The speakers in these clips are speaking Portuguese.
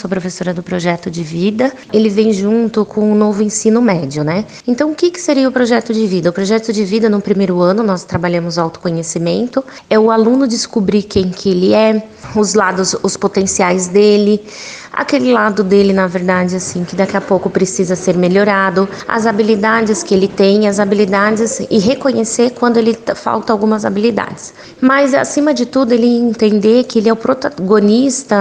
Sou professora do projeto de vida. Ele vem junto com o novo ensino médio, né? Então, o que, que seria o projeto de vida? O projeto de vida, no primeiro ano, nós trabalhamos autoconhecimento. É o aluno descobrir quem que ele é, os lados, os potenciais dele, aquele lado dele, na verdade, assim, que daqui a pouco precisa ser melhorado, as habilidades que ele tem, as habilidades e reconhecer quando ele falta algumas habilidades. Mas, acima de tudo, ele entender que ele é o protagonista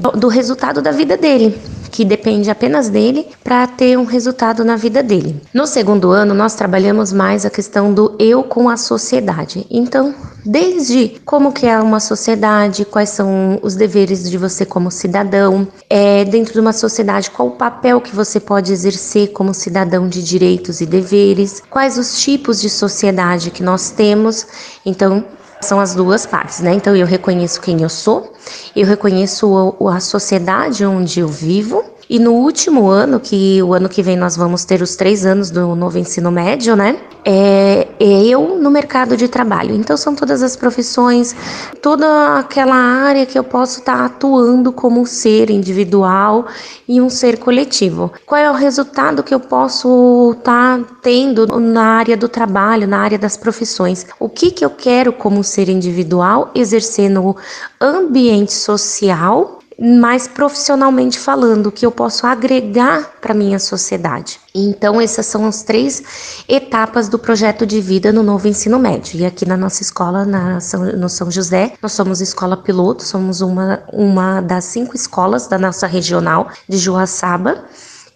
do, do resultado da vida dele que depende apenas dele para ter um resultado na vida dele. No segundo ano, nós trabalhamos mais a questão do eu com a sociedade. Então, desde como que é uma sociedade, quais são os deveres de você como cidadão, é, dentro de uma sociedade, qual o papel que você pode exercer como cidadão de direitos e deveres, quais os tipos de sociedade que nós temos. Então, são as duas partes, né? Então eu reconheço quem eu sou, eu reconheço a sociedade onde eu vivo e no último ano, que o ano que vem nós vamos ter os três anos do novo ensino médio, né? É, é eu no mercado de trabalho. Então são todas as profissões, toda aquela área que eu posso estar tá atuando como um ser individual e um ser coletivo. Qual é o resultado que eu posso estar tá tendo na área do trabalho, na área das profissões? O que que eu quero como ser individual exercer no ambiente social mais profissionalmente falando, que eu posso agregar para minha sociedade. Então, essas são as três etapas do projeto de vida no novo ensino médio. E aqui na nossa escola, na São, no São José, nós somos escola piloto, somos uma, uma das cinco escolas da nossa regional de Joaçaba.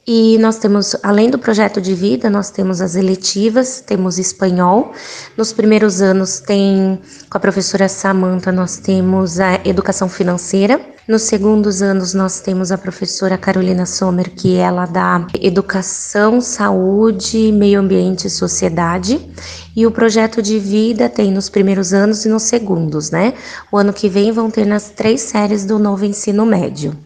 E nós temos, além do projeto de vida, nós temos as eletivas, temos espanhol. Nos primeiros anos tem, com a professora Samanta, nós temos a educação financeira. Nos segundos anos nós temos a professora Carolina Sommer, que ela dá educação, saúde, meio ambiente e sociedade. E o projeto de vida tem nos primeiros anos e nos segundos, né? O ano que vem vão ter nas três séries do novo ensino médio.